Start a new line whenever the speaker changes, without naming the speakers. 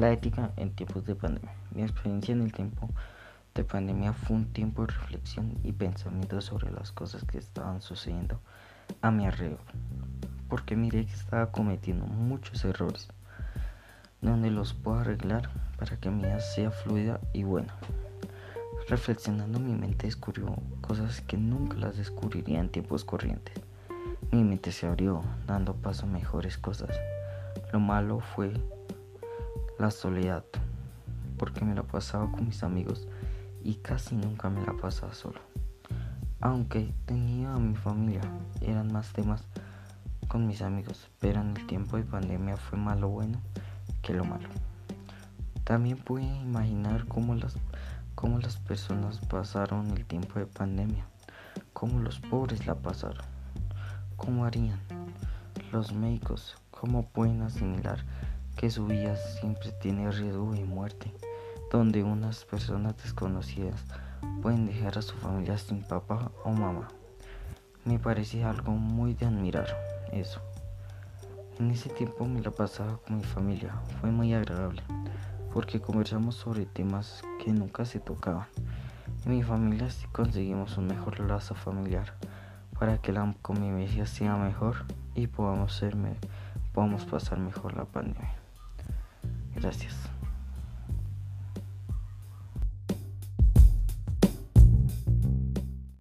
La ética en tiempos de pandemia. Mi experiencia en el tiempo de pandemia fue un tiempo de reflexión y pensamiento sobre las cosas que estaban sucediendo a mi alrededor. Porque miré que estaba cometiendo muchos errores, donde los puedo arreglar para que mi vida sea fluida y buena. Reflexionando mi mente descubrió cosas que nunca las descubriría en tiempos corrientes. Mi mente se abrió, dando paso a mejores cosas. Lo malo fue la soledad, porque me la pasaba con mis amigos y casi nunca me la pasaba solo. Aunque tenía a mi familia, eran más temas con mis amigos, pero en el tiempo de pandemia fue más lo bueno que lo malo. También pude imaginar cómo las, cómo las personas pasaron el tiempo de pandemia, cómo los pobres la pasaron, cómo harían los médicos, cómo pueden asimilar que su vida siempre tiene riesgo de muerte, donde unas personas desconocidas pueden dejar a su familia sin papá o mamá. Me parecía algo muy de admirar eso. En ese tiempo me la pasaba con mi familia, fue muy agradable, porque conversamos sobre temas que nunca se tocaban. En mi familia sí conseguimos un mejor lazo familiar para que la convivencia sea mejor y ser podamos pasar mejor la pandemia. Gracias.